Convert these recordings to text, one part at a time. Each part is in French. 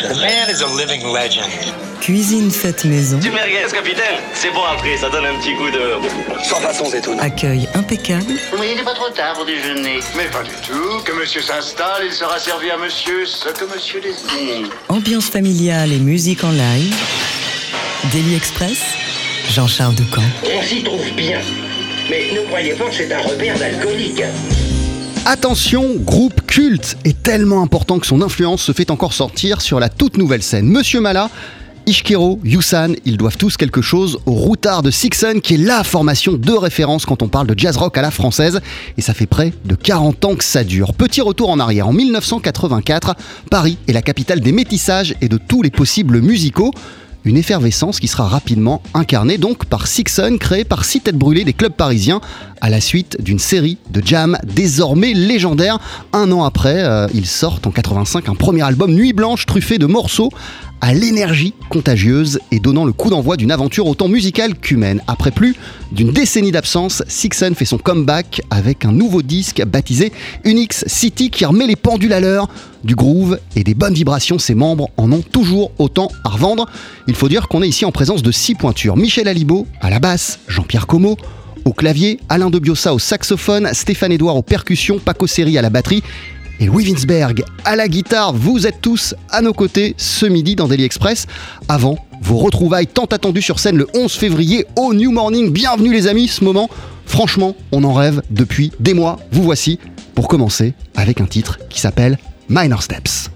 The man is a living legend. Cuisine faite maison. Du merguez, capitaine C'est bon après, ça donne un petit coup de... Sans façon étonnante. Accueil impeccable. Oui, il n'est pas trop tard pour déjeuner. Mais pas du tout. Que monsieur s'installe, il sera servi à monsieur ce que monsieur désire. Ambiance familiale et musique en live. Daily Express. Jean-Charles Ducamp. On s'y trouve bien. Mais ne croyez pas que c'est un repère d'alcoolique. Attention, groupe culte est tellement important que son influence se fait encore sortir sur la toute nouvelle scène. Monsieur Mala, Ishkiro, Yusan, ils doivent tous quelque chose au routard de Sixon, qui est la formation de référence quand on parle de jazz rock à la française. Et ça fait près de 40 ans que ça dure. Petit retour en arrière. En 1984, Paris est la capitale des métissages et de tous les possibles musicaux. Une effervescence qui sera rapidement incarnée donc par Sixon, créé par six têtes brûlées des clubs parisiens, à la suite d'une série de jams désormais légendaires. Un an après, euh, ils sortent en 85 un premier album Nuit Blanche truffé de morceaux à l'énergie contagieuse et donnant le coup d'envoi d'une aventure autant musicale qu'humaine. Après plus d'une décennie d'absence, Sixon fait son comeback avec un nouveau disque baptisé Unix City qui remet les pendules à l'heure du groove et des bonnes vibrations. Ses membres en ont toujours autant à revendre. Il faut dire qu'on est ici en présence de six pointures. Michel Alibo à la basse, Jean-Pierre Como au clavier, Alain Dobiosa au saxophone, Stéphane Edouard aux percussions, Paco Seri à la batterie et Louis Winsberg à la guitare. Vous êtes tous à nos côtés ce midi dans Daily Express. Avant vos retrouvailles tant attendues sur scène le 11 février au New Morning. Bienvenue les amis, ce moment, franchement, on en rêve depuis des mois. Vous voici pour commencer avec un titre qui s'appelle Minor Steps.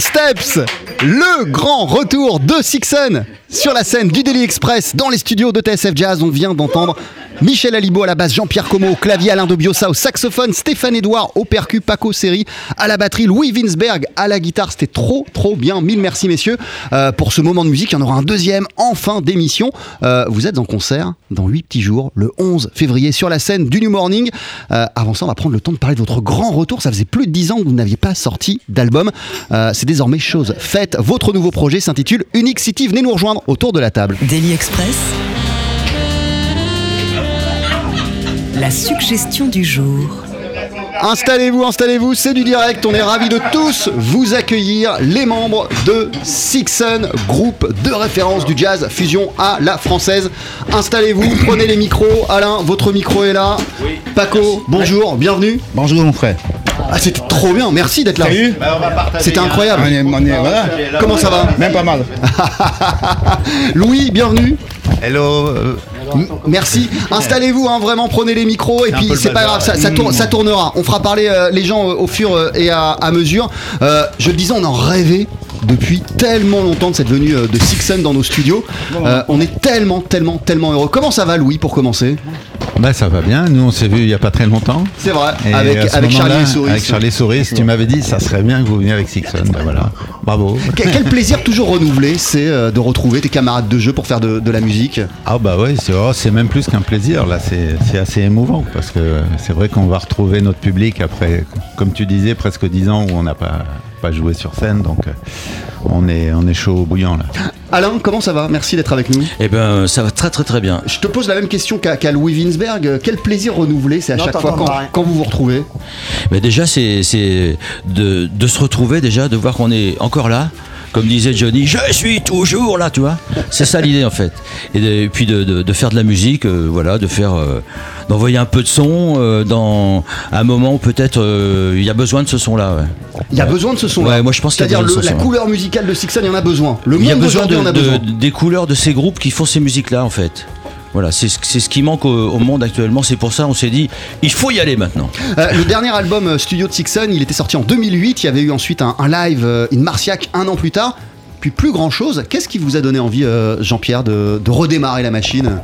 Steps, le grand retour de Sixon sur la scène du Daily Express dans les studios de TSF Jazz. On vient d'entendre Michel Alibo à la basse, Jean-Pierre Como au clavier, Alain de Biossa au saxophone, Stéphane Edouard au percu, Paco Seri à la batterie, Louis Winsberg à la guitare. C'était trop, trop bien. Mille merci, messieurs, euh, pour ce moment de musique. Il y en aura un deuxième en fin d'émission. Euh, vous êtes en concert dans 8 petits jours, le 11 février, sur la scène du New Morning. Euh, avant ça, on va prendre le temps de parler de votre grand retour. Ça faisait plus de 10 ans que vous n'aviez pas sorti d'album. C'est désormais chose faite. Votre nouveau projet s'intitule Unique City. Venez nous rejoindre autour de la table. Daily Express. La suggestion du jour. Installez-vous, installez-vous, c'est du direct. On est ravis de tous vous accueillir, les membres de Sixon, groupe de référence du jazz fusion à la française. Installez-vous, prenez les micros. Alain, votre micro est là. Paco, bonjour, bienvenue. Bonjour mon frère. Ah, c'était trop bien, merci d'être là. Salut. C'était incroyable. On est, on est- voilà. Comment ça va? Même pas mal. Louis, bienvenue. Hello. Merci. Installez-vous, hein, vraiment, prenez les micros et puis c'est pas grave, ça, là. ça tourne- Mmh. ça tournera. On fera parler euh, les gens euh, au fur euh, et à, à mesure. Je le disais, on en rêvait depuis tellement longtemps de cette venue euh, de Sixon dans nos studios. Euh, on est tellement, tellement, tellement heureux. Comment ça va, Louis, pour commencer? Bah ça va bien, nous on s'est vu il y a pas très longtemps. C'est vrai, Et avec, Charlie et Souris. Avec Charlie Souris, tu m'avais dit ça serait bien que vous veniez avec Sixon. Bah voilà, bravo. Quel, quel plaisir toujours renouvelé, c'est euh, de retrouver tes camarades de jeu pour faire de, de la musique. Ah bah c'est oh, c'est même plus qu'un plaisir là, c'est c'est assez émouvant parce que c'est vrai qu'on va retrouver notre public après, comme tu disais, presque 10 ans où on n'a pas pas joué sur scène, donc euh, on est on est chaud au bouillant là. Alain, comment ça va? Merci d'être avec nous. Eh ben, ça va très très très bien. Je te pose la même question qu'à qu'à Louis Winsberg. Quel plaisir renouvelé c'est à chaque fois quand, quand vous vous retrouvez Mais déjà, c'est c'est de, de se retrouver, déjà, de voir qu'on est encore là. Comme disait Johnny, je suis toujours là, tu vois. C'est ça l'idée en fait. Et, de- et puis de, de- de faire de la musique, euh, voilà, de faire, euh, d'envoyer un peu de son euh, dans un moment où peut-être il y a besoin de ce son-là. ouais. Il y a besoin de ce son-là. Ouais, moi je pense qu'il y a C'est-à-dire besoin de ce la couleur musicale de Sixon, il y en a besoin. Le Il y a monde besoin de, en a besoin. des couleurs de ces groupes qui font ces musiques-là en fait. Voilà, c'est ce qui manque au, monde actuellement. C'est pour ça on s'est dit, il faut y aller maintenant. Euh, le dernier album euh, studio de Sixon, il était sorti en 2008. Il y avait eu ensuite un, live euh, in Marciac un an plus tard. Puis plus grand chose. Qu'est-ce qui vous a donné envie, euh, Jean-Pierre, de redémarrer la machine?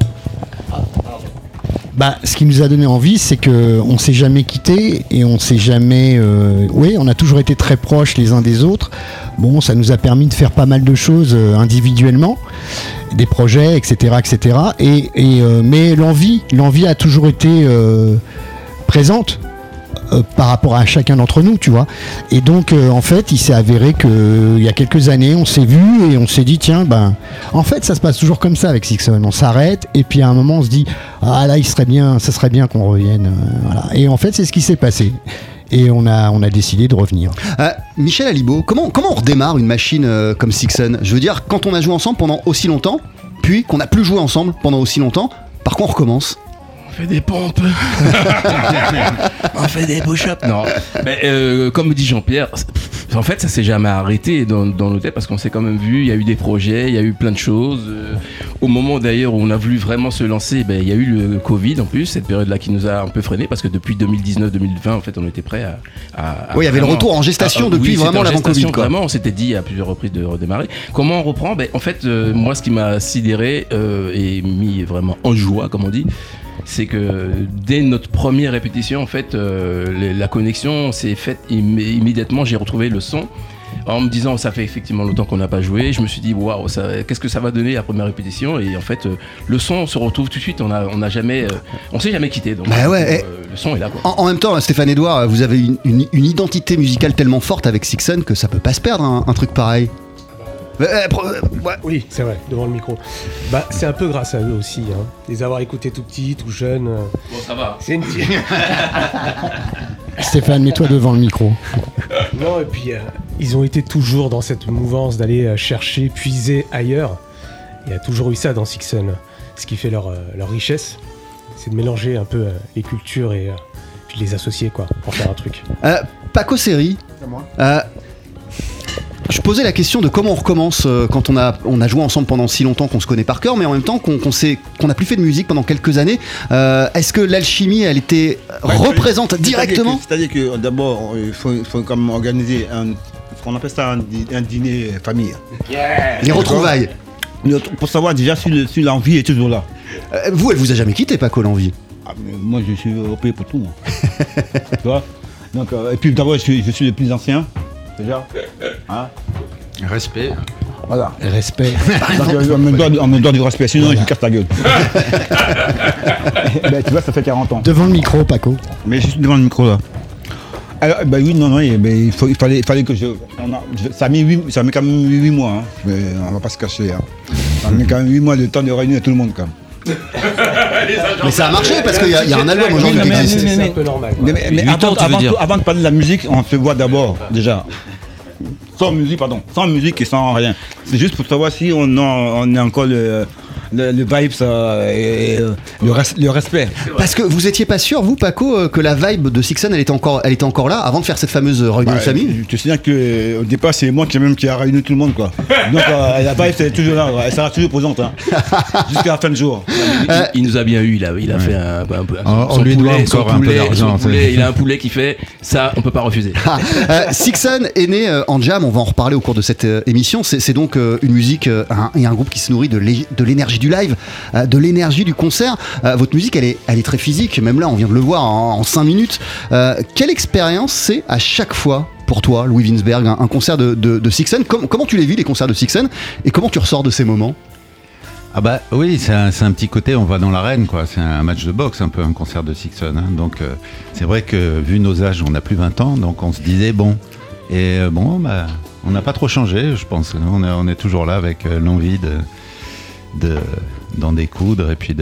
Bah, ce qui nous a donné envie, c'est que on s'est jamais quitté et on s'est jamais. euh, oui, on a toujours été très proches les uns des autres. Bon, ça nous a permis de faire pas mal de choses euh, individuellement, des projets, etc., etc. Et, euh, mais l'envie, l'envie a toujours été présente. Euh, par rapport à chacun d'entre nous, tu vois. Et donc, euh, en fait, il s'est avéré que euh, y a quelques années, on s'est vu et on s'est dit, tiens, ben, en fait, ça se passe toujours comme ça avec Sixon. On s'arrête et puis à un moment, on se dit, ah là, il serait bien, ça serait bien qu'on revienne. voilà. Et en fait, c'est ce qui s'est passé. Et on a, on a décidé de revenir. Michel Alibo, comment, comment on redémarre une machine euh, comme Sixon Je veux dire, quand on a joué ensemble pendant aussi longtemps, puis qu'on n'a plus joué ensemble pendant aussi longtemps, par quoi on recommence? Fait des pompes. on fait des push-ups. Non. Mais euh, comme dit Jean-Pierre, en fait, ça s'est jamais arrêté dans, dans têtes parce qu'on s'est quand même vu. Il y a eu des projets, il y a eu plein de choses. Euh, au moment d'ailleurs où on a voulu vraiment se lancer, ben, il y a eu le Covid en plus, cette période-là qui nous a un peu freiné parce que depuis 2019-2020, en fait, on était prêt à. à- à Oui, il y avait le retour en gestation à- depuis oui, vraiment en l'avant Covid, quoi. Vraiment, on s'était dit à plusieurs reprises de redémarrer. Comment on reprend? Ben, En fait, euh, moi, ce qui m'a sidéré euh, et mis vraiment en joie, comme on dit, c'est que dès notre première répétition, en fait, euh, la connexion s'est faite immé- immédiatement. J'ai retrouvé le son. En me disant, ça fait effectivement longtemps qu'on n'a pas joué, je me suis dit, waouh, qu'est-ce que ça va donner la première répétition? Et en fait, euh, le son se retrouve tout de suite. On a, on a jamais, euh, on s'est jamais quitté. Donc, Bah ouais, le son est là. Quoi. En, en même temps, Stéphane Edouard, vous avez une, une- une identité musicale tellement forte avec Sixon que ça peut pas se perdre un, un truc pareil. Euh, euh, euh, ouais. Oui, c'est vrai, devant le micro. Bah, c'est un peu grâce à eux aussi. Hein. Les avoir écoutés tout petits, tout jeunes. Bon, ça va. C'est une petite. Stéphane, mets-toi devant le micro. non, et puis euh, ils ont été toujours dans cette mouvance d'aller chercher, puiser ailleurs. Il y a toujours eu ça dans Sixon. Ce qui fait leur, leur richesse, c'est de mélanger un peu euh, les cultures et euh, puis les associer, quoi, pour faire un truc. Euh, Paco Seri, euh, je posais la question de comment on recommence euh, quand on a, on a joué ensemble pendant si longtemps qu'on se connaît par cœur, mais en même temps qu'on qu'on s'est- qu'on n'a plus fait de musique pendant quelques années. Euh, Est-ce que l'alchimie, elle était représente directement C'est-à-dire que d'abord, il faut, faut quand même organiser un On appelle ça un, un dîner famille. Les retrouvailles. Le- Pour savoir déjà si le- si l'envie est toujours là. Euh, vous, elle vous a jamais quitté, Paco, l'envie Ah, moi, je suis européen pour tout. tu vois? Donc, euh, Et puis d'abord, je suis, je suis le plus ancien. Déjà. Hein Respect. Voilà. Respect. Euh, on, me doit, on me doit du respect, sinon je lui casse ta gueule. ben, tu vois, ça fait 40 ans. Devant le micro, Paco. Mais suis devant le micro là. Alors, ben oui, non, non, eh ben, il, faut- il fallait, il fallait que je, on a- je- Ça a mis, ça a mis quand même 8 mois, hein. Mais on va pas se cacher. Hein. Ça a mis quand même 8 mois de temps de réunir tout le monde quand même. Mais ça a marché parce qu'il y, a- il y a un album aujourd'hui qui existe. mais- C'est un peu normal. Mais, mais- mais Huit avant, avant de parler de la musique, on se voit d'abord, déjà. Sans musique, pardon. Sans musique et sans rien. C'est juste pour savoir si on, on est encore le, le, le vibes euh, et, et, euh, le, res- le respect. Parce que vous étiez pas sûr, vous, Paco, euh, que la vibe de Sixen, elle était encore, elle était encore là avant de faire cette fameuse euh, réunion de Ouais, famille? Je te souviens qu'au départ, c'est moi qui, même, qui a réuni tout le monde. Quoi. Donc euh, la vibe, c'est toujours là. Elle sera toujours présente. hein. Jusqu'à la fin du jour. Il, il nous a bien eu, il a, il a fait un, un peu- On- son lui doit poulet, son encore un peu d'argent, il a un poulet qui fait ça, on peut pas refuser. Ah, euh, Sixon est né euh, en jam, on va en reparler au cours de cette euh, émission. C'est donc euh, une musique euh, un- et un groupe qui se nourrit de l'é- de du live, euh, de l'énergie du concert. Euh, votre musique, elle est, très physique, même là, on vient de le voir en 5 minutes. Euh, quelle expérience c'est à chaque fois pour toi, Louis Winsberg, un, concert de, de, Comment tu les vis, les concerts de Sixon Et comment tu ressors de ces moments? Ah bah oui, c'est un, petit côté, on va dans l'arène, quoi. C'est un match de boxe, un peu un concert de Sixon. hein. Donc c'est vrai que vu nos âges, on a plus 20 ans, donc on se disait bon. Et bon, bah, on n'a pas trop changé, je pense. On est, toujours là avec l'envie de, de d'en découdre et puis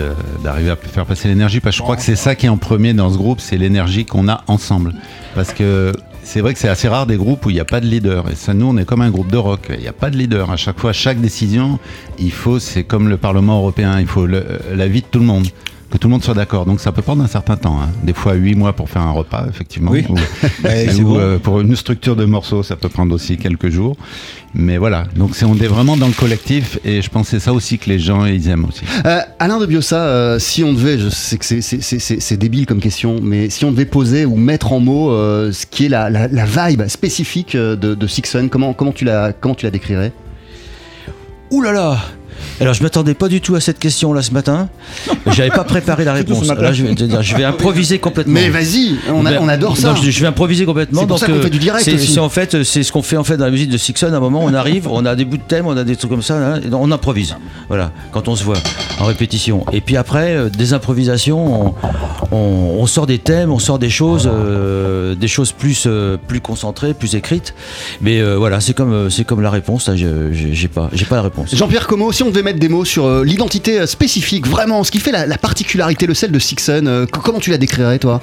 d'arriver à faire passer l'énergie. Parce que je crois que c'est ça qui est en premier dans ce groupe, c'est l'énergie qu'on a ensemble. Parce que c'est vrai que c'est assez rare des groupes où il n'y a pas de leader. Et ça, nous, on est comme un groupe de rock. Il n'y a pas de leader. À chaque fois, chaque décision, il faut, c'est comme le Parlement européen, il faut le- l'avis de tout le monde. Que tout le monde soit d'accord. Donc ça peut prendre un certain temps. hein. Des fois, huit mois pour faire un repas, effectivement. Oui. Ou, Ouais, ou, c'est bon. euh, pour une structure de morceaux, ça peut prendre aussi quelques jours. Mais voilà. Donc c'est, on est vraiment dans le collectif. Et je pense que c'est ça aussi que les gens, ils aiment aussi. Euh, Alain de Biossa, euh, si on devait, je sais que c'est- débile comme question, mais si on devait poser ou mettre en mots euh, ce qui est la, la- la vibe spécifique de, de Sixon, comment, comment, tu la, comment tu la décrirais? Ouh là là alors je m'attendais pas du tout à cette question là ce matin. J'avais pas préparé la réponse. Là je vais, je improviser complètement. Mais vas-y, on, Ben, on adore ça. je, je vais improviser complètement. C'est pour ça qu'on euh, fait du direct C'est en fait, c'est ce qu'on fait en fait dans la musique de Sixon. À un moment, on arrive, on a des bouts de thème, on a des trucs comme ça, et on improvise. Voilà, quand on se voit en répétition. Et puis après, euh, des improvisations, on, on- on sort des thèmes, on sort des choses, euh, des choses plus euh, plus concentrées, plus écrites. Mais voilà, c'est comme c'est comme la réponse. J'ai pas j'ai pas la réponse. Jean-Pierre Como, si on devait mettre des mots sur euh, l'identité euh, spécifique, vraiment, ce qui fait la, la particularité, le sel de Sixon, euh, comment tu la décrirais toi?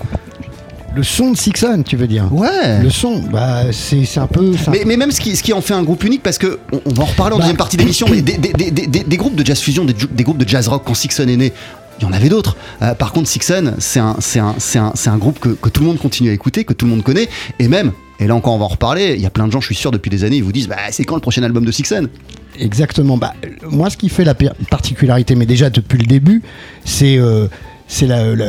Le son de Sixon, tu veux dire? Ouais. Le son, bah, c'est un peu. un Mais, mais même ce qui, ce qui en fait un groupe unique, parce que on, on va en reparler en Bah. deuxième partie d'émission, mais des, des- des- des- des groupes de jazz fusion, des, groupes de jazz rock quand Sixon est né. Il y en avait d'autres. Euh, par contre, Sixon, c'est un, un, un, un groupe que, que tout le monde continue à écouter, que tout le monde connaît. Et même, et là encore on va en reparler, il y a plein de gens, je suis sûr, depuis des années, ils vous disent bah, c'est quand le prochain album de Sixon? Exactement. Bah, euh, moi, ce qui fait la particularité, mais déjà depuis le début, c'est euh, c'est la, la-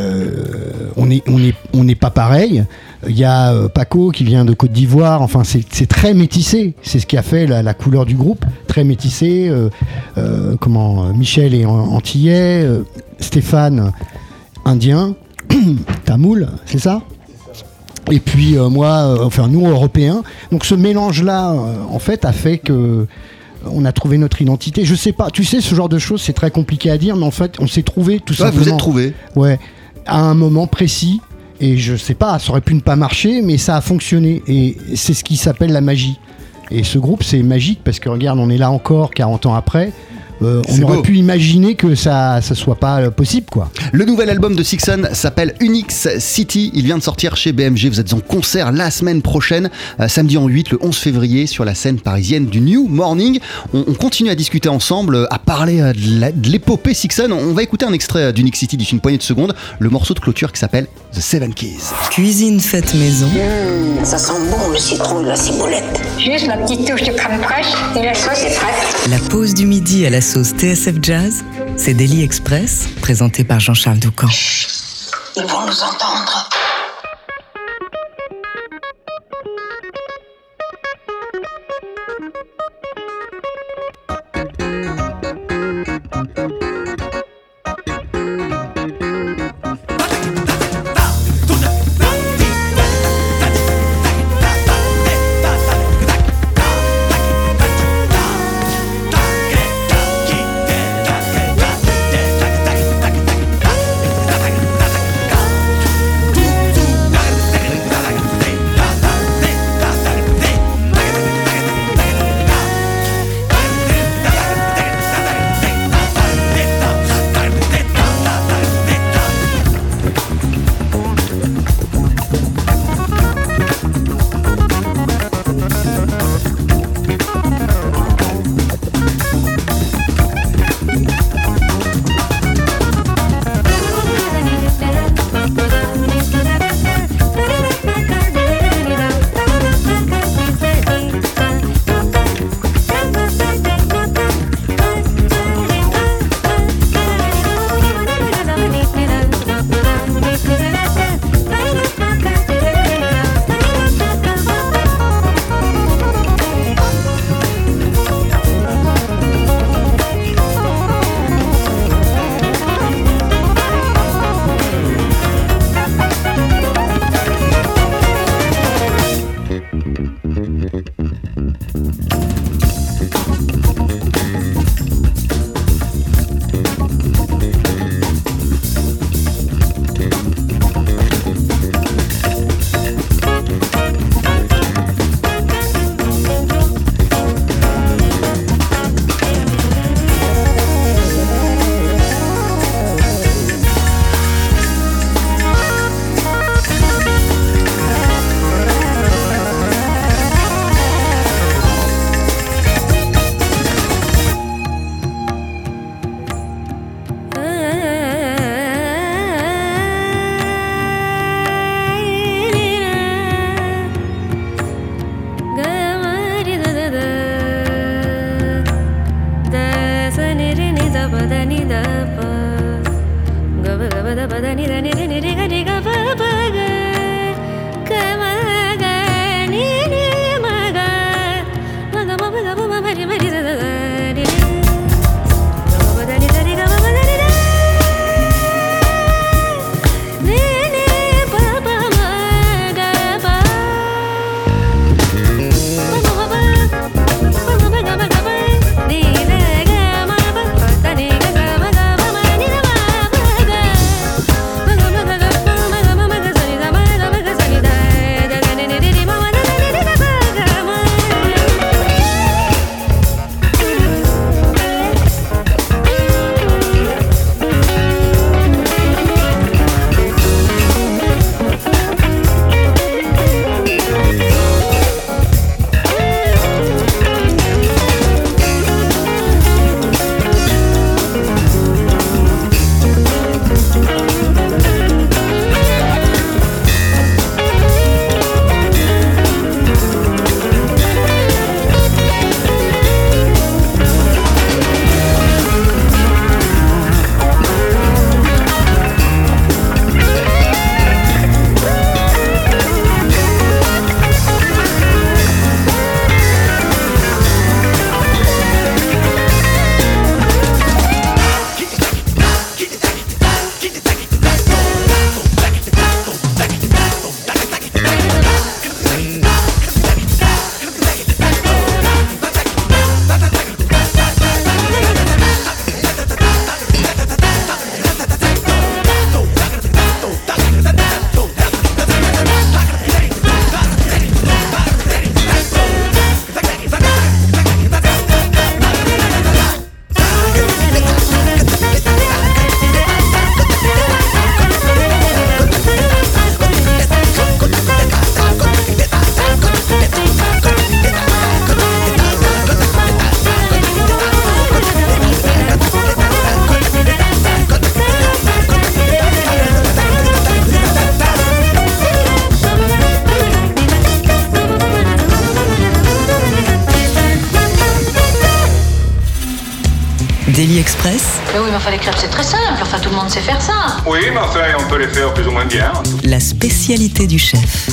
on est on on n'est pas pareil. Il y a euh, Paco qui vient de Côte d'Ivoire. Enfin, c'est très métissé. C'est ce qui a fait la, couleur du groupe, très métissé. Euh, euh, comment euh, Michel est an- antillais, euh, Stéphane indien, tamoul, c'est ça? Et puis euh, moi, euh, enfin nous européens. Donc ce mélange-là, euh, en fait, a fait que euh, on a trouvé notre identité. Je sais pas, tu sais, ce genre de choses, c'est très compliqué à dire, mais en fait, on s'est trouvé tout Ouais, simplement. vous êtes trouvés. Ouais, à un moment précis. Et je sais pas, ça aurait pu ne pas marcher, mais ça a fonctionné. Et c'est ce qui s'appelle la magie. Et ce groupe, c'est magique parce que regarde, on est là encore 40 ans après. Euh, on aurait beau. pu imaginer que ça, ça soit pas euh, possible, quoi. Le nouvel album de Sixon s'appelle Unix City. Il vient de sortir chez BMG. Vous êtes en concert la semaine prochaine, euh, samedi en 8, le 11 février, sur la scène parisienne du New Morning. On, on continue à discuter ensemble, à parler de l'épopée Sixon. On va écouter un extrait d'Unix City d'ici une poignée de secondes, le morceau de clôture qui s'appelle The Seven Keys. Cuisine faite maison. Ça sent bon le citron et la ciboulette. Juste la petite touche de crème fraîche et la sauce est prête. La pause du midi à la sauce TSF Jazz, c'est Daily Express, présenté par Jean-Charles Doucan. Ils vont nous entendre. La spécialité du chef.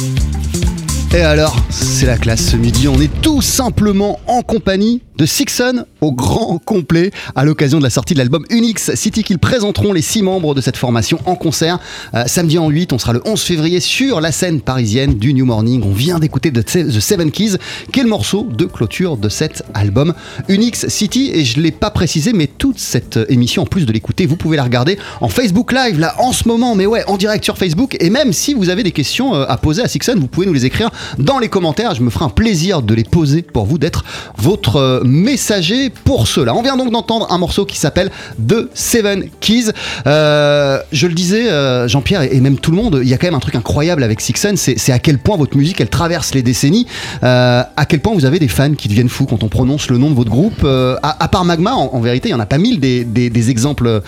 Et alors, c'est la classe ce midi. On est tout simplement en compagnie de Sixon au grand complet à l'occasion de la sortie de l'album Unix City qu'ils présenteront les six membres de cette formation en concert euh, samedi en 8. On sera le 11 février sur la scène parisienne du New Morning. On vient d'écouter The Seven Keys qui est le morceau de clôture de cet album Unix City. Et je l'ai pas précisé, mais toute cette émission, en plus de l'écouter, vous pouvez la regarder en Facebook Live là en ce moment. Mais ouais, en direct sur Facebook. Et même si vous avez des questions euh, à poser à Sixon, vous pouvez nous les écrire dans les commentaires. Je me ferai un plaisir de les poser pour vous, d'être votre euh, messager pour cela. On vient donc d'entendre un morceau qui s'appelle The Seven Keys. Euh, je le disais, euh, Jean-Pierre et même tout le monde, il y a quand même un truc incroyable avec Sixon, c'est c'est à quel point votre musique, elle traverse les décennies, à quel point vous avez des fans qui deviennent fous quand on prononce le nom de votre groupe. À, part Magma, en, vérité, il n'y en a pas mille des, des- exemples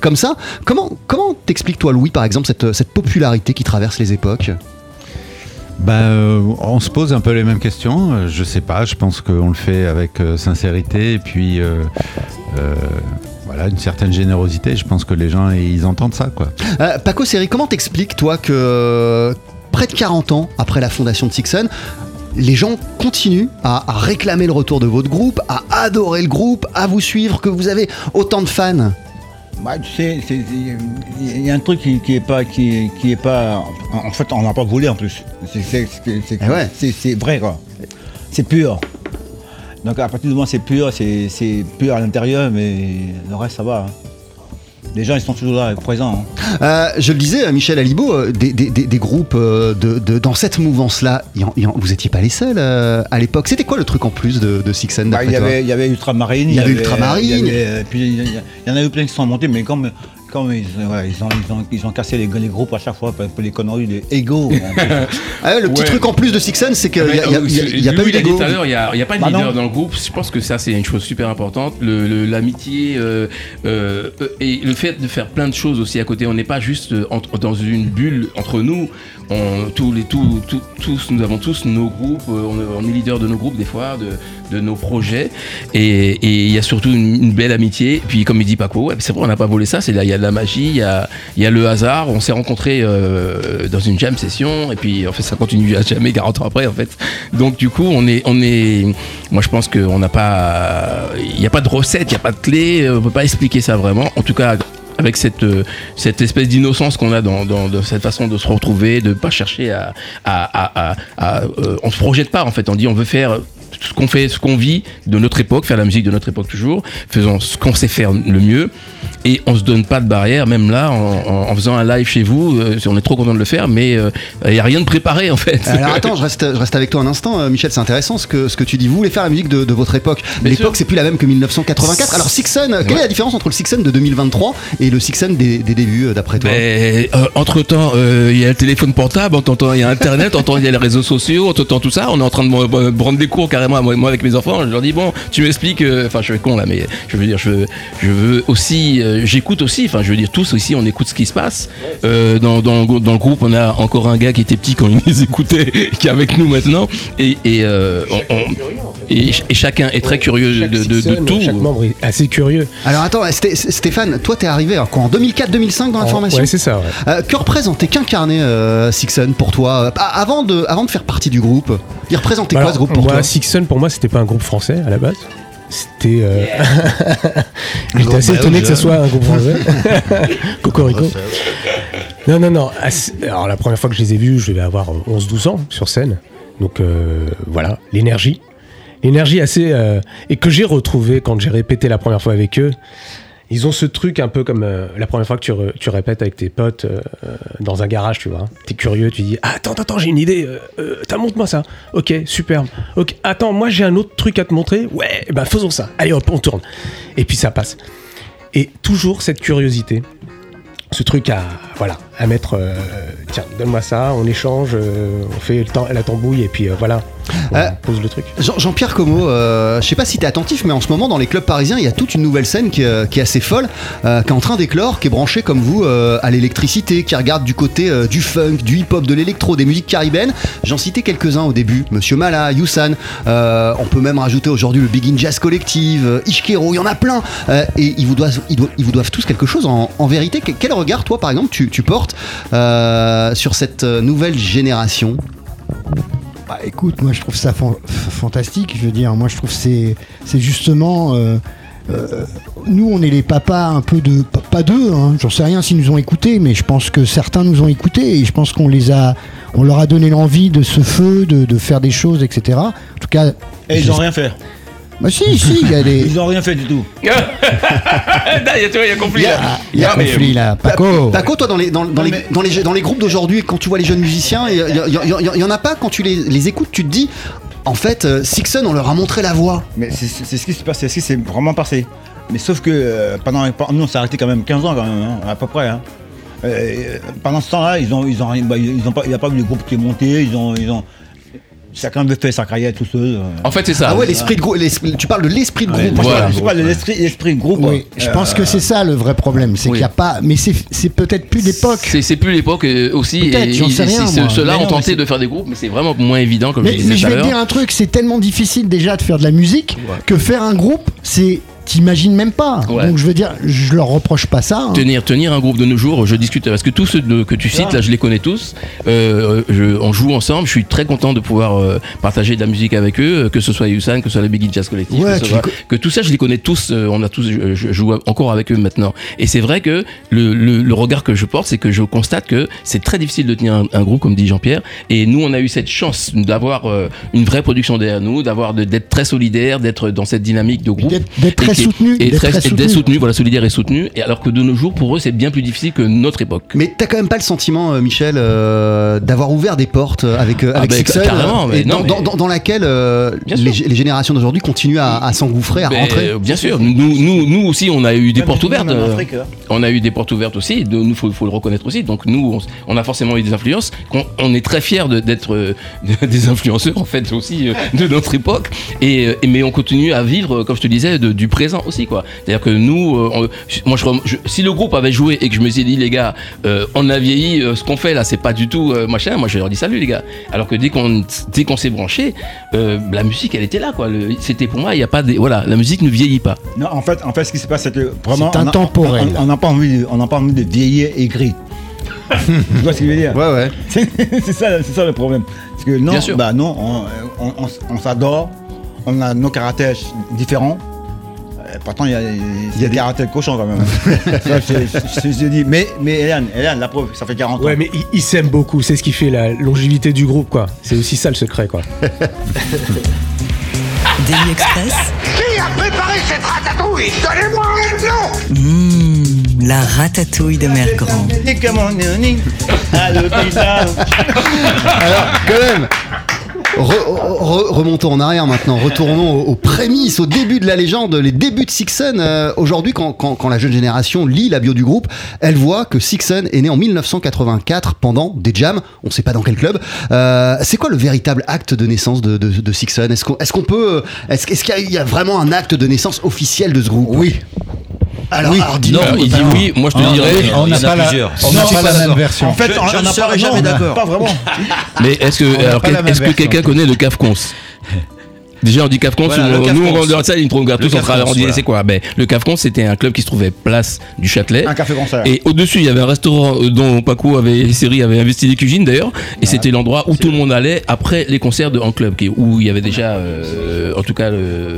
comme ça. Comment comment t'expliques toi, Louis, par exemple, cette, cette popularité qui traverse les époques? Bah, euh, on se pose un peu les mêmes questions. Euh, Je sais pas, je pense qu'on le fait avec euh, sincérité et puis euh, une certaine générosité. Je pense que les gens ils entendent ça quoi. Paco Seri, comment t'expliques, toi, que près de 40 ans après la fondation de Sixon, les gens continuent à réclamer le retour de votre groupe, à adorer le groupe, à vous suivre, que vous avez autant de fans? Bah, tu sais, il y a un truc qui, qui est pas, qui, qui est pas. En fait, on n'a pas volé en plus. C'est- c'est- ouais. vrai quoi. C'est pur. Donc à partir du moment où c'est pur, c'est c'est pur à l'intérieur, mais le reste ça va. hein. Les gens ils sont toujours là, présents. hein. Euh, je le disais, Michel Alibo, euh, des, des- des- des groupes euh, de, de- dans cette mouvance-là, vous n'étiez pas les seuls à l'époque. C'était quoi le truc en plus de, de Sixen Bah, d'après il, y avait, Ultramarine. Il y avait Ultramarine. il y puis il en a eu plein qui sont montés, mais comme, comme ils, ont, ils, ont, ils ont cassé les, les groupes à chaque fois pour, les conneries, les égaux. Ah ouais, le petit Ouais. truc en plus de Sixen, c'est qu'il n'y a, y euh, il y a- il y a Louis pas eu d'ego. tout à l'heure, il n'y a, pas de Bah leader non. dans le groupe. Je pense que ça, c'est une chose super importante. Le- le- L'amitié euh, euh, euh, et le fait de faire plein de choses aussi à côté. On n'est pas juste euh, entre- dans une bulle entre nous. On, tous, les, tous, tous, tous, nous avons tous nos groupes. euh, On, est- on est leader de nos groupes des fois, de, de nos projets. Et il y a surtout une, belle amitié. Puis comme il dit Paco, ouais, c'est vrai, on n'a pas volé ça. C'est là, il y a de la magie, il y a, y a le hasard. On s'est rencontrés euh, dans une jam session. Et puis en fait, ça continue à jamais 40 ans après en fait. Donc du coup, on est, on est. Moi, je pense qu'on n'a pas. Il n'y a pas de recette, il n'y a pas de clé. On peut pas expliquer ça vraiment. En tout cas. Avec cette, euh, cette espèce d'innocence qu'on a dans, dans, cette façon de se retrouver, de pas chercher à, à- à, euh, on se projette pas en fait. On dit on veut faire ce qu'on fait, ce qu'on vit de notre époque, faire la musique de notre époque toujours, faisons ce qu'on sait faire le mieux, et on se donne pas de barrière, même là, en, faisant un live chez vous, euh, on est trop content de le faire, mais euh, il n'y a rien de préparé en fait. Alors attends, je reste, je reste avec toi un instant, euh, Michel, c'est intéressant ce que, ce que tu dis. Vous voulez faire la musique de, de votre époque. Mais l'époque, c'est plus la même que 1984. Alors Sixen, euh, quelle Ouais. est la différence entre le Sixen de 2023 et le Sixen des, des débuts, euh, d'après toi? Entre temps, il y a le téléphone portable, il y a Internet, il y a les réseaux sociaux, entre temps, tout ça. On est en train de prendre des cours moi, avec mes enfants. Je leur dis, bon, tu m'expliques, euh, enfin, je suis con là, mais je veux dire, je, je veux aussi, euh, j'écoute aussi, enfin, je veux dire, tous ici, on écoute ce qui se passe. Euh, dans, dans, le groupe, on a encore un gars qui était petit quand il les écoutait, qui est avec nous maintenant. Et, on- et, et chacun est très curieux de, de- de Sixen, tout. Chaque membre est assez curieux. Alors attends, Sté- Stéphane, toi t'es arrivé alors, quoi, en 2004-2005 dans la En- formation ouais, c'est ça, ouais. Euh, que représentait, qu'incarnait euh, Sixen pour toi euh, ah, avant, de, avant de faire partie du groupe Il représentait quoi Alors, ce groupe pour moi, toi? Sixon, pour moi, c'était pas un groupe français à la base. C'était. euh, J'étais assez étonné que ce soit un groupe français. Cocorico. Non, non, non. assez- Alors, la première fois que je les ai vus, je devais avoir 11-12 ans sur scène. Donc, euh, voilà, l'énergie. L'énergie assez. euh, et que j'ai retrouvé quand j'ai répété la première fois avec eux. Ils ont ce truc un peu comme euh, la première fois que tu, tu répètes avec tes potes euh, dans un garage, tu vois. T'es curieux, tu dis ah, Attends, attends, j'ai une idée. T'as, montre-moi ça. Ok, superbe. Ok, attends, moi j'ai un autre truc à te montrer. Ouais, ben faisons ça. Allez hop, on tourne. Et puis ça passe. Et toujours cette curiosité. Ce truc à, voilà, à mettre. euh, tiens, donne-moi ça, on échange, euh, on fait le temps, la tambouille et puis euh, voilà. On pose le truc. Jean- Jean-Pierre Como, je sais pas si t'es attentif, mais en ce moment dans les clubs parisiens, il y a toute une nouvelle scène qui, est- qui est assez folle, qui est en train d'éclore, qui est branchée comme vous à l'électricité, qui regarde du côté du funk, du hip-hop, de l'électro, des musiques caribéennes. J'en citais quelques-uns au début, Monsieur Mala, Youssan, on peut même rajouter aujourd'hui le Big In Jazz Collective, Ishkero, il y en a plein, et ils vous, doivent, ils, doivent, ils vous doivent tous quelque chose en, en vérité. Que- Quel regard, toi par exemple, tu, tu portes euh, sur cette euh, nouvelle génération Bah, écoute, moi je trouve ça fan- fantastique. Je veux dire, moi je trouve que c'est c'est justement. euh, euh, nous, on est les papas un peu de. Pas, pas d'eux, hein, j'en sais rien s'ils nous ont écoutés, mais je pense que certains nous ont écoutés et je pense qu'on les a. On leur a donné l'envie de ce feu, de, de faire des choses, etc. En tout cas. Et ils n'ont rien fait. Bah, si, si, il y a des. Ils n'ont rien fait du tout. Il y a- a conflit là. Il y a Non, mais- conflit là, Paco. Paco, toi, dans les, dans, dans les, dans, les, dans les groupes d'aujourd'hui, quand tu vois les jeunes musiciens, il y, y- y- y en a pas, quand tu les, les écoutes, tu te dis, en fait, euh, Sixon, on leur a montré la voie. Mais c'est ce qui se passe, c'est ce qui s'est vraiment passé. Mais sauf que euh, pendant, nous, on s'est arrêté quand même 15 ans, quand même, hein, à peu près. hein. Euh, pendant ce temps-là, ils ont, ils ont, rien- bah, ils ont pas, il n'y a pas eu de groupe qui est monté, ils ont, ils ont, chacun avait fait sa carrière tout seul. euh. En fait, c'est ça. Ah ouais, l'esprit de groupe, tu parles de l'esprit de Ouais, groupe. je voilà. parle- je parle de l'esprit, l'esprit de groupe. Oui, je Euh, pense que c'est ça le vrai problème, c'est oui. qu'il n'y a pas. Mais c'est c'est peut-être plus l'époque. C'est c'est plus l'époque euh, aussi. Peut-être. Ceux-là Mais ont mais tenté de faire des groupes, mais c'est vraiment moins évident, comme Mais, je mais disais je tout à vais te dire un truc, c'est tellement difficile déjà de faire de la musique que faire un groupe, c'est t'imagines même pas. Ouais. Donc je veux dire, je leur reproche pas ça. hein. Tenir, tenir un groupe de nos jours, je discute parce que tous ceux de- que tu cites, là, je les connais tous. Euh, je- on joue ensemble. Je suis très content de pouvoir euh, partager de la musique avec eux, euh, que ce soit Yusan, que ce soit les Biggie Jazz Collective, Ouais, que, soit- tout ça, je les connais tous. euh, on a tous, je, je joue encore avec eux maintenant. Et c'est vrai que le, le- le regard que je porte, c'est que je constate que c'est très difficile de tenir un, un groupe, comme dit Jean-Pierre. Et nous, on a eu cette chance d'avoir une vraie production derrière nous, d'avoir d'être très solidaire, d'être dans cette dynamique de groupe, d'être très Et qui- soutenu, très, très soutenu. soutenu, voilà, solidaire et soutenu. Et alors que de nos jours, pour eux, c'est bien plus difficile que notre époque. Mais t'as quand même pas le sentiment, euh, Michel, euh, d'avoir ouvert des portes euh, avec, euh, Ah avec bah, Sixel, carrément, mais et non, dans, mais- dans- dans- dans laquelle euh, les, générations d'aujourd'hui continuent à, à s'engouffrer, à Ben, rentrer. bien sûr, nous, nous, nous aussi, on a eu des portes ouvertes. hein. On a eu des portes ouvertes aussi. de- Nous, faut, faut le reconnaître aussi. Donc nous, on, a forcément eu des influences. On, est très fiers de- d'être euh, des influenceurs en fait aussi euh, de notre époque. Et, euh, et- mais on continue à vivre, comme je te disais, de- du présent aussi quoi. C'est-à-dire que nous, euh, on- moi, je, je- si le groupe avait joué et que je me suis dit les gars, euh, on a vieilli, euh, ce qu'on fait là, c'est pas du tout euh, machin. Moi, je leur dis salut les gars. Alors que dès qu'on dès qu'on s'est branché, euh, la musique, elle était là quoi. Le- C'était pour moi, il y a pas des voilà, la musique ne vieillit pas. Non, en fait, en fait, ce qui se passe, c'est que vraiment. C'est intemporel. On n'a pas envie, de- on n'a pas envie de vieillir aigri. tu vois ce que je veux dire? Ouais, ouais. C'est c'est ça, c'est ça le problème. Parce que non, Bien sûr. bah non, on, on- on- on s'adore, on a nos caractères différents. Pourtant, il y a, il y a des caractères cochons quand même. Ça, je- je- je- je dis, mais, mais Hélène, Hélène, la preuve, ça fait 40 ans. Ouais, mais ils- s'aiment beaucoup, c'est ce qui fait la longévité du groupe, quoi. C'est aussi ça le secret, quoi. Daily Express. Qui a préparé cette ratatouille? Donnez-moi un nom Mmh, la ratatouille de Mère Grand. à l'hôpital. Alors, quand même, re- re- remontons en arrière maintenant, retournons aux, prémices, au début de la légende, les débuts de Sixen. Euh, Aujourd'hui, quand, quand- quand la jeune génération lit la bio du groupe, elle voit que Sixen est né en 1984 pendant des jams, on sait pas dans quel club. Euh, c'est quoi le véritable acte de naissance de, de, de Sixen Est-ce qu'on est-ce qu'on peut. Est-ce est-ce qu'il y, y a vraiment un acte de naissance officiel de ce groupe? Oui. Alors, alors dis-nous. Non, il dit oui, moi je te Non, dirais. on il y n'a en a pas la, plusieurs. on n'a Non, pas la c'est même version. En fait, Je- on je on ne n'a pas, jamais d'accord. Pas vraiment. Mais est-ce que, est-ce que quelqu'un connaît le CAFCONS? Déjà, on dit CAFCONS, Voilà, nous, CAFCONS. on ça, ils nous regardent Le tous en train CAFCONS, on voilà. c'est quoi ben, Le CAFCONS, c'était un club qui se trouvait place du Châtelet. Un café concert. Et au-dessus, il y avait un restaurant euh, dont Paco avait, série avait investi des cuisines d'ailleurs. Et c'était l'endroit où tout le monde allait après les concerts de En Club, où il y avait déjà, euh, en tout cas,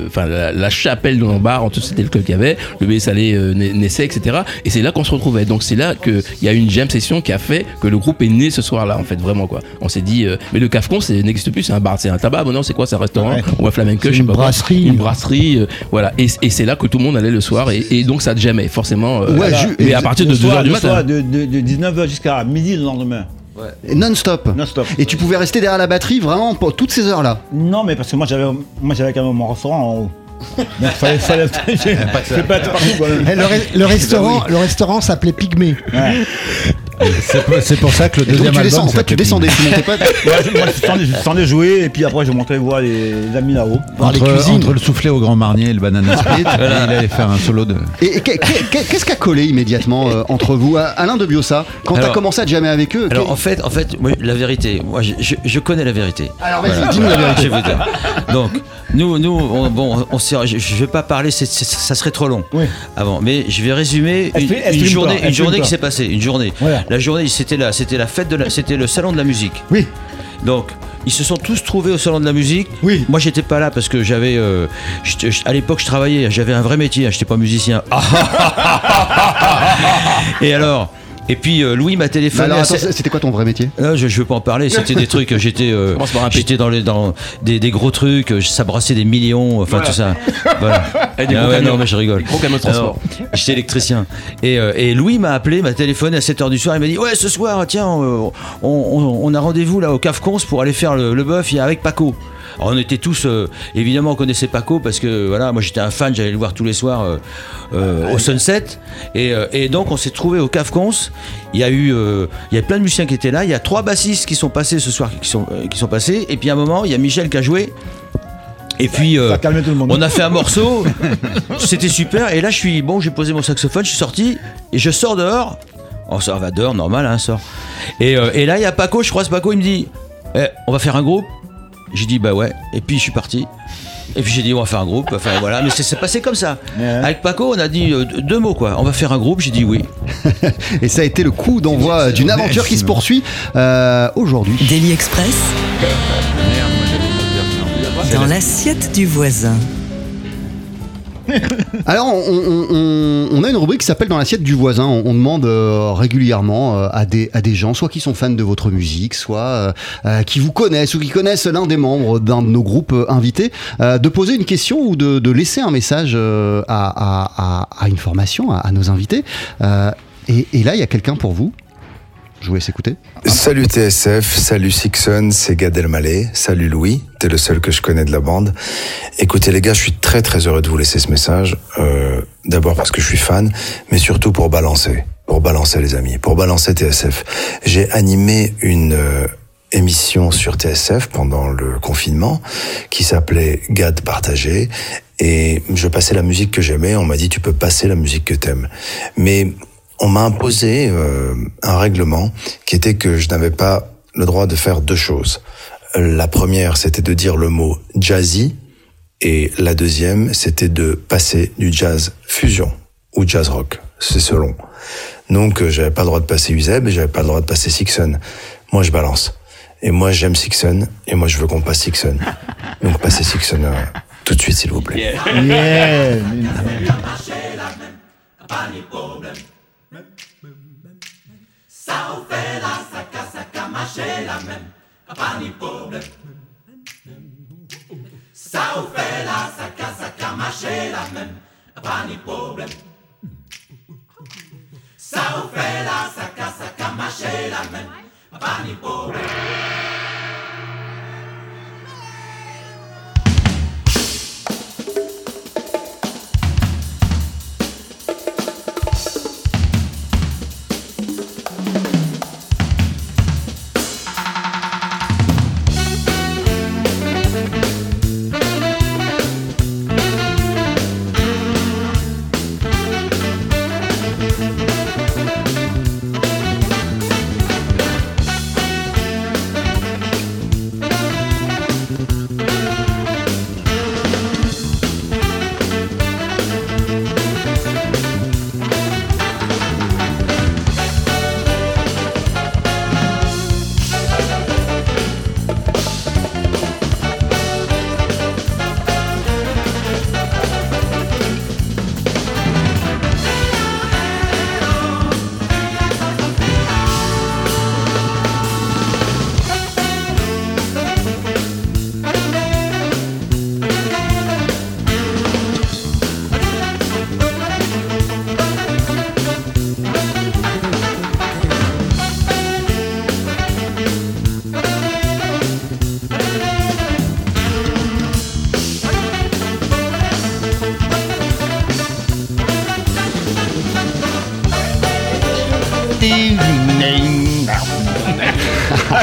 enfin, la, la chapelle de Lombard, en tout c'était le club qu'il y avait, le B Salé euh, na- naissait, etc. Et c'est là qu'on se retrouvait. Donc c'est là qu'il y a une jam session qui a fait que le groupe est né ce soir-là, en fait, vraiment quoi. On s'est dit, euh, mais le CAFCON, c'est n'existe plus, c'est un bar, c'est un tabac, bon, non, c'est quoi, c'est un restaurant, Ouais. Flamenco, je sais une pas quoi. brasserie. Une brasserie, euh, voilà. Et, et c'est là que tout le monde allait le soir, et, et donc ça jamais, forcément. euh, Ouais, mais à partir de Le 2h soir- du matin. de, de, de 19h jusqu'à midi le lendemain. Non-stop. Non-stop. Et tu pouvais rester derrière la batterie vraiment pour toutes ces heures-là. Non, mais parce que moi j'avais, moi j'avais quand même mon restaurant en haut. Donc fallait, fallait, pas partout le, re- le restaurant, le restaurant s'appelait Pygmée. Ouais. C'est pour- ça que le deuxième tu descends, album. en fait, tu descendais, tu montais pas. Ouais, je- moi je descendais- jouer et puis après je montais voir les, les amis là-haut. Entre, le soufflet au Grand Marnier et le banana split, et il allait faire un solo de. Et, et qu'est- qu'est- qu'est-ce qui a collé immédiatement euh, entre vous? Alain de Biossa, quand t'as commencé à jammer avec eux Alors en fait, en fait, moi, la vérité, moi je, je- je connais la vérité. Alors, vas-y, dis-nous la vérité. Je vais vous dire. Donc nous, nous, on, bon, on je, je vais pas parler, ça serait trop long. Oui. Avant, mais je vais résumer une, une journée, une journée qui s'est passée, une journée. Voilà. La journée, c'était la, c'était la fête de la, c'était le salon de la musique. Oui. Donc, ils se sont tous trouvés au salon de la musique. Oui. Moi, j'étais pas là parce que j'avais, euh, à l'époque, je travaillais, j'avais un vrai métier, hein, j'étais pas musicien. Et alors, et puis euh, Louis m'a téléphoné. c'était quoi ton vrai métier? Non, je, je veux pas en parler. C'était des trucs. J'étais, euh, j'étais dans les, dans des, des gros trucs. euh, Ça brassait des millions. Enfin tout ça. Voilà. Et des Ah gros ouais, camions. non, mais je rigole. J'étais électricien. Et, euh, et Louis m'a appelé, m'a téléphoné à 7h du soir. Il m'a dit Ouais, ce soir, tiens, euh, on, on- on a rendez-vous là au CAF Cons pour aller faire le, le bœuf il y a avec Paco. Alors, on était tous, euh, évidemment, on connaissait Paco parce que voilà, moi j'étais un fan, j'allais le voir tous les soirs euh, euh, au Sunset. Et, et donc on s'est trouvé au CAF Cons. Il y a eu, il y a plein de musiciens qui étaient là. Il y a trois bassistes qui sont passés ce soir, qui sont, qui sont passés. Et puis à un moment, il y a Michel qui a joué. Et puis euh, on a fait un morceau, c'était super. Et là, je suis bon, j'ai posé mon saxophone, je suis sorti et je sors dehors. On sort, va dehors, normal, hein, sort. Et, euh, et là, il y a Paco, je croise Paco, il me dit, Eh, on va faire un groupe. J'ai dit bah ouais. Et puis je suis parti. Et puis j'ai dit on va faire un groupe. Enfin voilà, mais c'est passé comme ça. Avec Paco, on a dit euh, deux mots quoi. On va faire un groupe. J'ai dit oui. Et ça a été le coup d'envoi d'une aventure qui se poursuit euh, aujourd'hui. Daily Express. Dans l'assiette du voisin. Alors, on, a une rubrique qui s'appelle Dans l'assiette du voisin. On, demande euh, régulièrement euh, à, des, à des gens, soit qui sont fans de votre musique, soit euh, qui vous connaissent ou qui connaissent l'un des membres d'un de nos groupes invités, de poser une question ou de, de laisser un message à, à- une formation, à, nos invités. Et là, il y a quelqu'un pour vous. Je vous laisse écouter. Salut TSF, salut Sixon, c'est Gad Elmaleh, salut Louis, t'es le seul que je connais de la bande. Écoutez les gars, je suis très très heureux de vous laisser ce message. Euh, D'abord parce que je suis fan, mais surtout pour balancer, pour balancer les amis, pour balancer TSF. J'ai animé une euh, émission sur TSF pendant le confinement qui s'appelait Gad partagé et je passais la musique que j'aimais. On m'a dit tu peux passer la musique que t'aimes, mais on m'a imposé euh, un règlement qui était que je n'avais pas le droit de faire deux choses. La première, c'était de dire le mot jazzy, et la deuxième, c'était de passer du jazz fusion ou jazz rock, c'est selon. Donc, euh, j'avais pas le droit de passer Uzeb et j'avais pas le droit de passer Sixon. Moi, je balance. Et moi, j'aime Sixon et moi, je veux qu'on passe Sixon. Donc, passez Sixon euh, tout de suite, s'il vous plaît. Yeah. ça fela, fait la saca saca maché la même, pas ni problème. Ça on fait la saca saca maché la même, pas ni problème. Ça on fait la saca saca marcher la même, pas ni problème.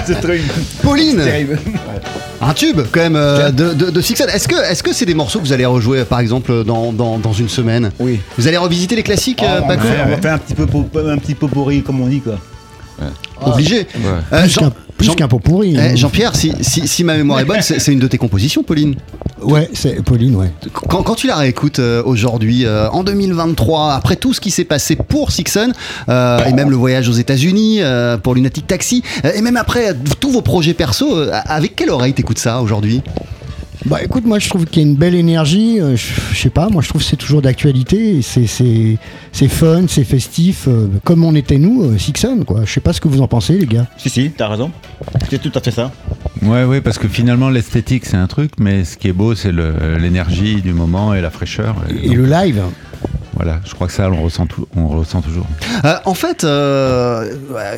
C'est Pauline terrible. Un tube quand même euh, de, de, de. Est-ce que est-ce que c'est des morceaux que vous allez rejouer par exemple dans, dans, dans une semaine? Oui. Vous allez revisiter les classiques, Ah, euh, on, va Paco faire, on va faire un petit peu po- un petit pot pourri comme on dit quoi. Obligé. Euh, Plus Jean- qu'un plus Jean- qu'un pot pourri. Eh, hein. Jean-Pierre, si, si, si ma mémoire est bonne, c'est c'est une de tes compositions, Pauline. Ouais, c'est Pauline, ouais. Quand, quand tu la réécoutes euh, aujourd'hui, euh, en 2023, après tout ce qui s'est passé pour Sixon, euh, et même le voyage aux États-Unis euh, pour Lunatic Taxi, euh, et même après euh, tous vos projets perso, euh, avec quelle oreille t'écoutes ça aujourd'hui? Bah écoute, moi je trouve qu'il y a une belle énergie. euh, je, je sais pas, moi je trouve que c'est toujours d'actualité. C'est c'est c'est fun, c'est festif, euh, comme on était nous, euh, Sixon quoi. Je sais pas ce que vous en pensez les gars. Si si, t'as raison. C'est tout à fait ça. Ouais, ouais, parce que finalement l'esthétique c'est un truc, mais ce qui est beau c'est le- l'énergie du moment et la fraîcheur. Et le live. Voilà, je crois que ça on ressent, tout- on ressent toujours. Euh, en fait, euh,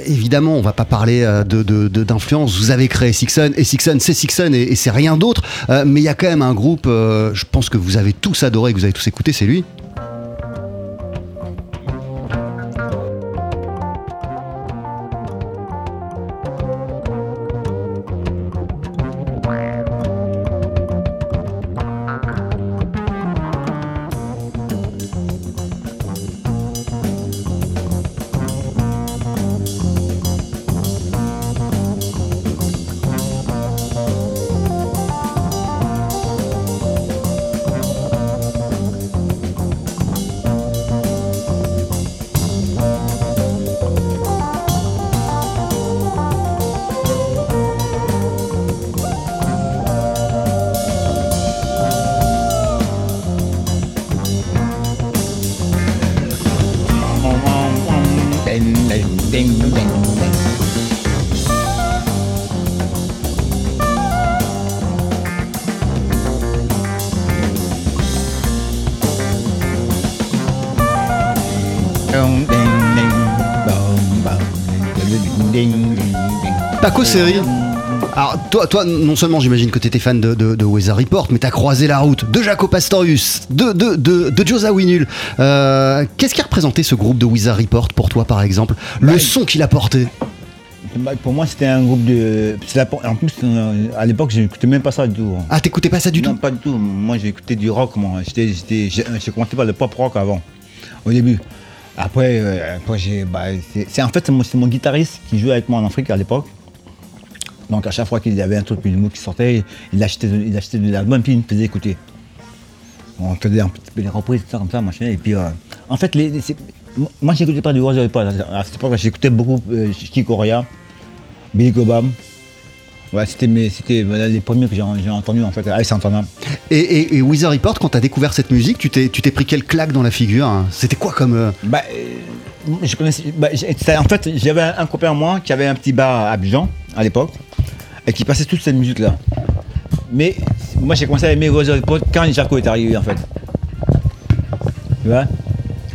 évidemment, on va pas parler euh, de d'influence. Vous avez créé Sixon et Sixon, c'est Sixon et, c'est rien d'autre. Mais il y a quand même un groupe, je pense que vous avez tous adoré, que vous avez tous écouté, c'est lui. Alors, toi, toi, non seulement j'imagine que tu étais fan de, de, de Weather Report, mais tu as croisé la route de Jaco Pastorius, de, de, de, de Joe Zawinul. Euh, Qu'est-ce qui a représenté ce groupe de Weather Report pour toi, par exemple Le son qu'il a porté Bah, Pour moi, c'était un groupe de. En plus, euh, à l'époque, je n'écoutais même pas ça du tout. Ah, t'écoutais pas ça du non, tout pas du tout. Moi, j'ai écouté du rock. Moi, j'ai commencé par le pop rock avant, au début. Après, euh, après j'ai. bah, c'est en fait, c'est mon, c'est mon guitariste qui jouait avec moi en Afrique à l'époque. Donc, à chaque fois qu'il y avait un truc plus nouveau qui sortait, il achetait, de- il achetait de l'album puis il me faisait écouter. On faisait un petit peu des reprises, tout ça comme ça, machin. Et puis, euh, en fait, les, les- moi, j'écoutais pas du j'avais pas. À cette époque, j'écoutais beaucoup euh, Chico Corea, Billy Cobham. Ouais, c'était voilà, les premiers que j'ai entendus en fait. Ah, c'est Santana. Et, et, et Weather Report, quand t'as découvert cette musique, tu t'es tu pris quelle claque dans la figure hein? C'était quoi comme. euh, Bah, euh, je connaissais. bah, en fait, j'avais un, un copain à moi qui avait un petit bar à Abidjan à l'époque et qui passait toute cette musique là. Mais moi, j'ai commencé à aimer Weather Report quand Jaco est arrivé en fait. Tu vois?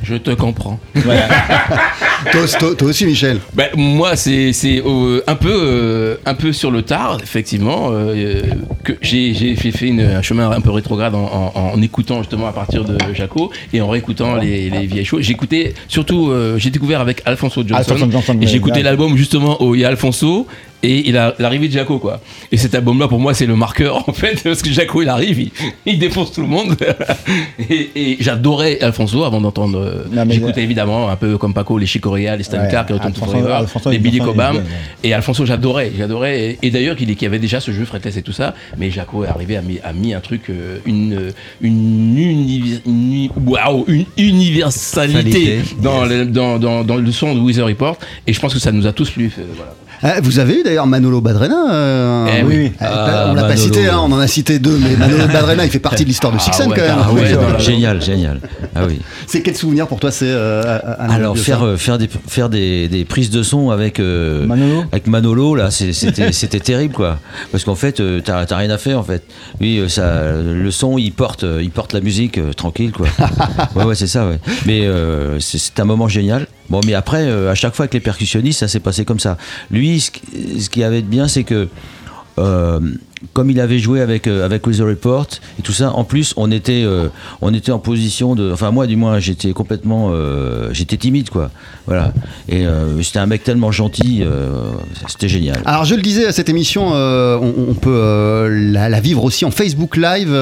Je te comprends. Voilà. toi, toi- toi aussi, Michel Ben, moi, c'est c'est, euh, un, peu, euh, un peu sur le tard, effectivement, euh, que j'ai j'ai fait, fait une- un chemin un peu rétrograde en, en- en écoutant justement à partir de Jaco et en réécoutant les, les vieilles choses. J'écoutais surtout, euh, j'ai découvert avec Alfonso Johnson, Alfonso Johnson, et j'ai écouté l'album justement où il y a Alfonso et il a l'arrivée de Jaco quoi. Et cet album-là pour moi c'est le marqueur en fait parce que Jaco il arrive, il, il défonce tout le monde et, et j'adorais Alfonso avant d'entendre. euh, J'écoutais évidemment un peu comme Paco les Chicoria, les Stan Ouais, Clark, to Alfonso- Alfonso, les Billy Cobham et Alfonso j'adorais, j'adorais et, et d'ailleurs qu'il y avait déjà ce jeu fretless et tout ça, mais Jaco est arrivé à mis, a mis un truc euh, une une univer- une, waouh, une universalité Salité. dans, le, dans, dans, dans le son de Weather Report et je pense que ça nous a tous plu. euh, voilà. Ah, Vous avez eu d'ailleurs Manolo Badrena euh, Eh oui, oui. Euh, Ah, on l'a pas cité, hein, on en a cité deux, mais Manolo Badrena, il fait partie de l'histoire de Ah Sixen ouais, quand même. ah ouais, Oui, Génial, génial. Ah oui. C'est quel souvenir pour toi c'est euh, Alors faire euh, faire des faire des, des prises de son avec euh, Manolo avec Manolo là c'est- c'était c'était terrible quoi parce qu'en fait euh, t'as t'as rien à faire en fait oui euh, ça le son il porte euh, il porte la musique euh, tranquille quoi ouais ouais c'est ça ouais mais euh, c'est c'est un moment génial bon mais après euh, à chaque fois avec les percussionnistes ça s'est passé comme ça lui ce, qui- avait de bien c'est que euh, comme il avait joué avec euh, avec Weather Report et tout ça, en plus on était euh, on était en position de, enfin moi du moins j'étais complètement j'étais timide quoi, voilà. Et c'était un mec tellement gentil, c'était génial. Alors je le disais à cette émission, on, peut la, vivre aussi en Facebook Live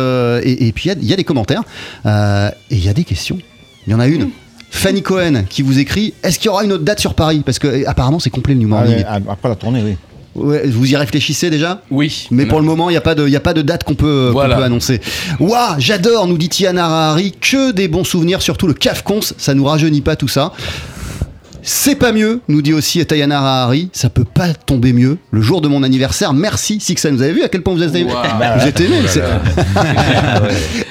et, puis il y a- des commentaires et il y a des questions. Il y en a une. Fanny Cohen qui vous écrit Est-ce qu'il y aura une autre date sur Paris? Parce que euh, apparemment c'est complet le New Ah, Morning. ouais, après la tournée, oui. Ouais, vous y réfléchissez déjà? Oui. Mais pour le moment, il n'y a, pas de- il y a pas de date qu'on peut, peut annoncer. Ouah, j'adore, nous dit Tiana Harari. Que des bons souvenirs, surtout le CAF Cons. Ça nous rajeunit pas tout ça. C'est pas mieux, nous dit aussi Tayana Harari. Ça peut pas tomber mieux. Le jour de mon anniversaire, merci Sixen. Vous avez vu à quel point vous êtes aimé Vous êtes aimé. c'est-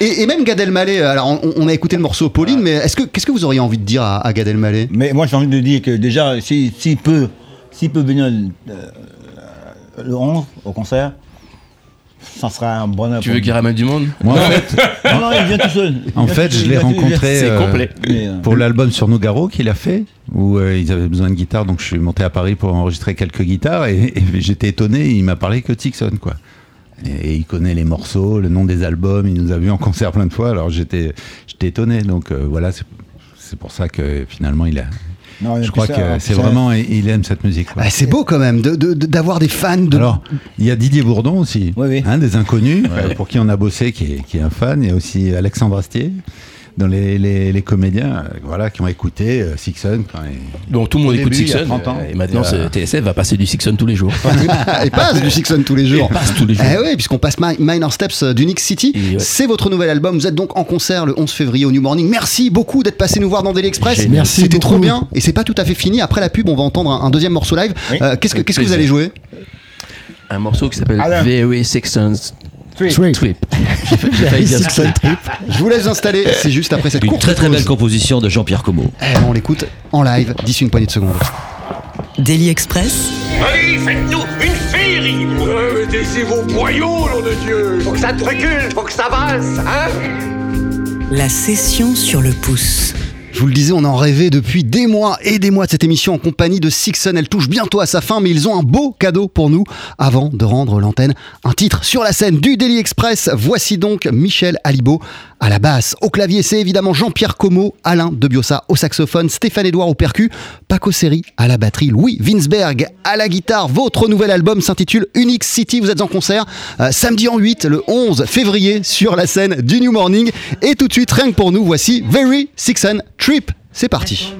et, et même Gad Elmaleh. Alors, on, on a écouté le morceau Pauline, mais est-ce que qu'est-ce que vous auriez envie de dire à, à Gad Elmaleh? Mais moi, j'ai envie de dire que déjà, s'il si, s'il peut, s'il peut venir euh, le 11 au concert, ça sera un bon Tu veux qu'il ramène du monde Moi, en fait, Non, non, il vient tout seul. Il En vient fait, tout je l'ai rencontré euh, complet. Euh, pour l'album sur Nougaro qu'il a fait, où euh, ils avaient besoin de guitare, donc je suis monté à Paris pour enregistrer quelques guitares et, et j'étais étonné, il m'a parlé que de Sixon, quoi. Et, il connaît les morceaux, le nom des albums, il nous a vus en concert plein de fois, alors j'étais j'étais étonné, donc euh, voilà, c'est c'est pour ça que finalement il a. Non, je crois ça, que c'est vraiment, il aime cette musique. Ah, C'est beau quand même de- de- de- d'avoir des fans de. Alors, il y a Didier Bourdon aussi, Oui, oui. hein, des inconnus, pour qui on a bossé, qui est, qui est un fan. Il y a aussi Alexandre Astier, dans les, les, les comédiens euh, voilà, qui ont écouté euh, Sixon. quand il- Donc tout le monde écoute début, Sixon 30 ans. et maintenant euh, TSF va passer du Sixon tous les jours. Il passe du Sixon tous les jours. Il passe tous les jours. Eh oui, puisqu'on passe Mi- Minor Steps euh, d'Unix City. Ouais. C'est votre nouvel album. Vous êtes donc en concert le 11 février au New Morning. Merci beaucoup d'être passé nous voir dans Daily Express. Merci C'était trop bien. Et c'est pas tout à fait fini. Après la pub, on va entendre un, un deuxième morceau live. Oui. Euh, qu'est-ce que, qu'est-ce que vous allez jouer? Un morceau qui s'appelle Alain. Very Sixons Trip. Trip. Very Sixon Trip. Je vous laisse installer. C'est juste après cette Une courte très très pause. belle composition de Jean-Pierre Como. Eh, on l'écoute en live d'ici une poignée de secondes. Daily Express, Allez, faites-nous une féerie Ouais, mais taisez vos boyaux, nom de Dieu Faut que ça te recule, faut que ça avance, hein? La session sur le pouce. Je vous le disais, on en rêvait depuis des mois et des mois de cette émission en compagnie de Sixon. Elle touche bientôt à sa fin, mais ils ont un beau cadeau pour nous avant de rendre l'antenne. Un titre sur la scène du Daily Express. Voici donc Michel Alibo à la basse. Au clavier, c'est évidemment Jean-Pierre Como, Alain Debiosa au saxophone, Stéphane Edouard au percu, Paco Seri à la batterie, Louis Winsberg à la guitare. Votre nouvel album s'intitule Unique City. Vous êtes en concert euh, samedi en 8, le 11 février, sur la scène du New Morning. Et tout de suite, rien que pour nous, voici Very Sixon Trip. C'est parti.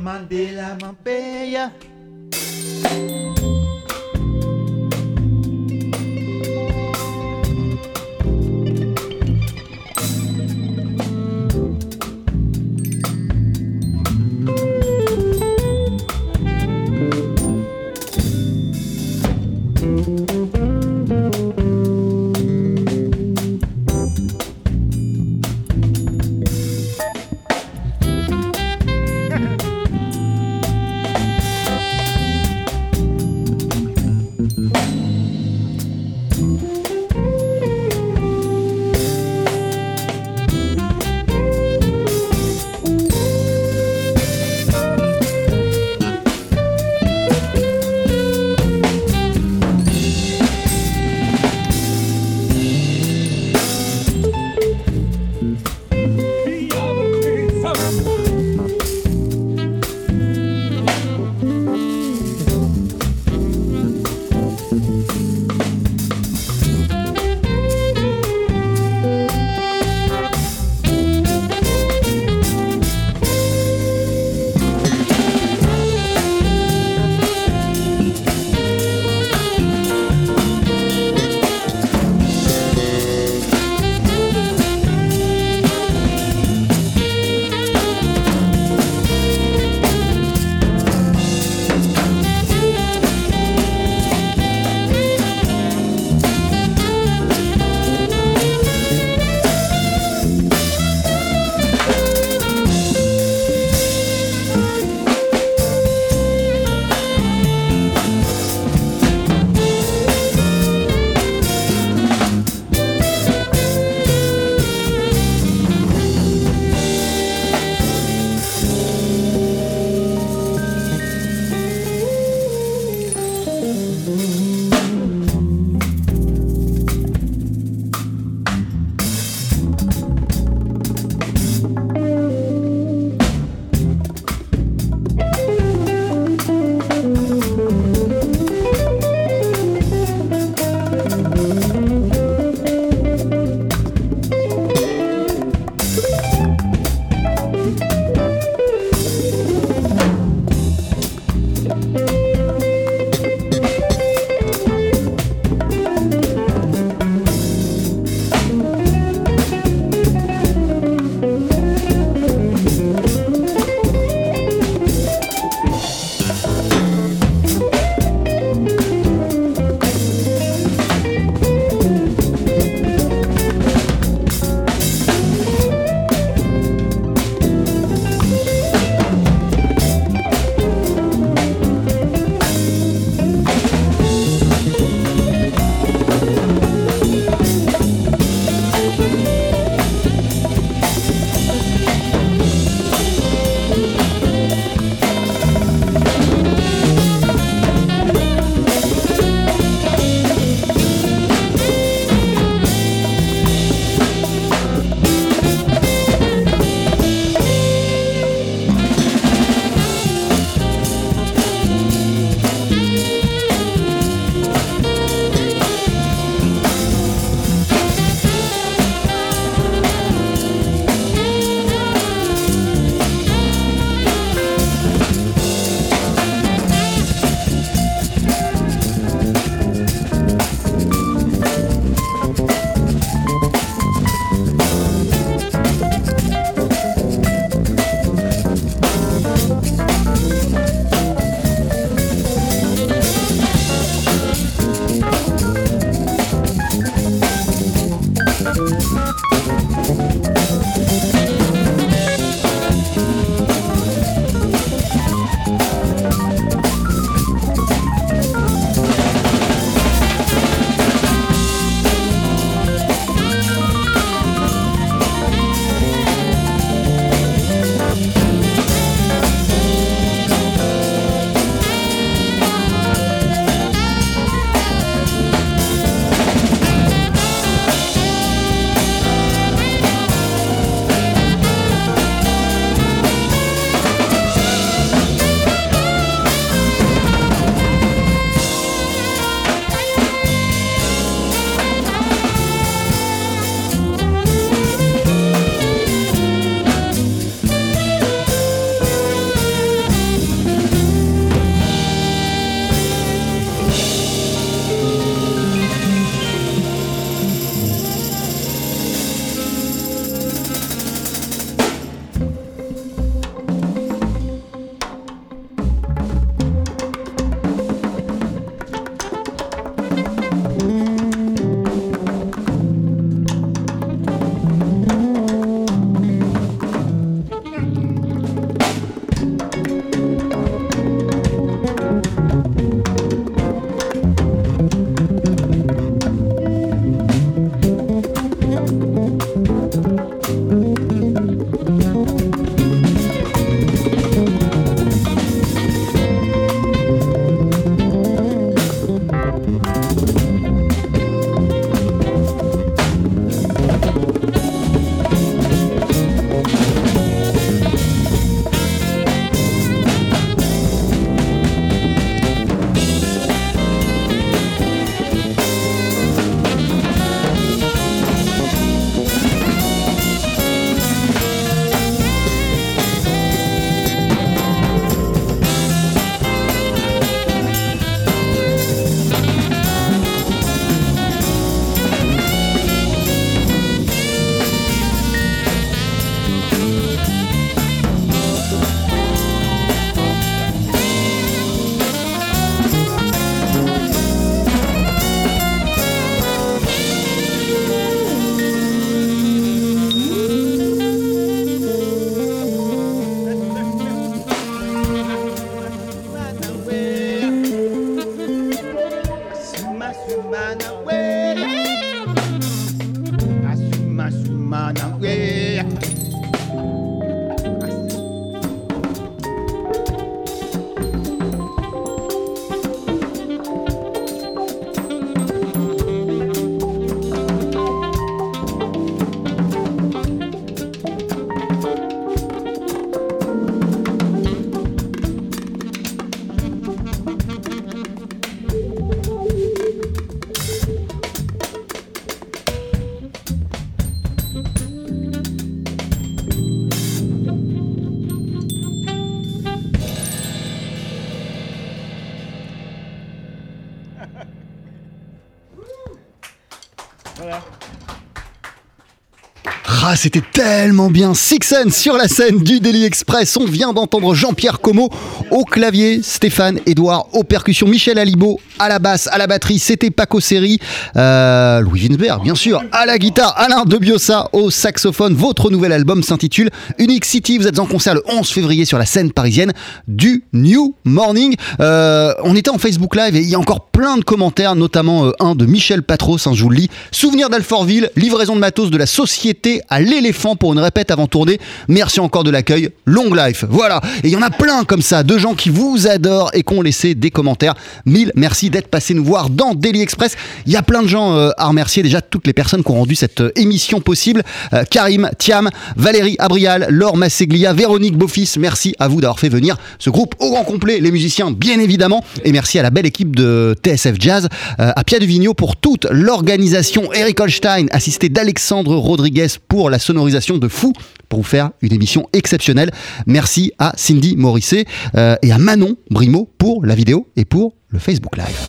C'était tellement bien. Sixen sur la scène du Daily Express. On vient d'entendre Jean-Pierre Como au clavier, Stéphane Edouard aux percussions, Michel Alibo à la basse, à la batterie. C'était Paco Seri, euh, Louis Winsberg, bien sûr, à la guitare, Alain Debiosa au saxophone. Votre nouvel album s'intitule Unique City. Vous êtes en concert le 11 février sur la scène parisienne du New Morning. Euh, on était en Facebook Live et il y a encore plein de commentaires, notamment euh, un de Michel Patros, hein, je vous le lis. Souvenir d'Alfortville, livraison de matos de la société à l'éléphant pour une répète avant tournée. Merci encore de l'accueil. Long life. Voilà. Et il y en a plein comme ça, de gens qui vous adorent et qui ont laissé des commentaires. Mille merci d'être passé nous voir dans Daily Express. Il y a plein de gens euh, à remercier. Déjà, toutes les personnes qui ont rendu cette euh, émission possible. Euh, Karim, Thiam, Valérie Abrial, Laure Masseglia, Véronique Beaufils. Merci à vous d'avoir fait venir ce groupe au grand complet. Les musiciens, bien évidemment. Et merci à la belle équipe de TSF Jazz, à Pia de Vigneault pour toute l'organisation. Eric Holstein, assisté d'Alexandre Rodriguez pour la sonorisation de Fou pour vous faire une émission exceptionnelle. Merci à Cindy Morisset euh, et à Manon Brimo pour la vidéo et pour le Facebook Live.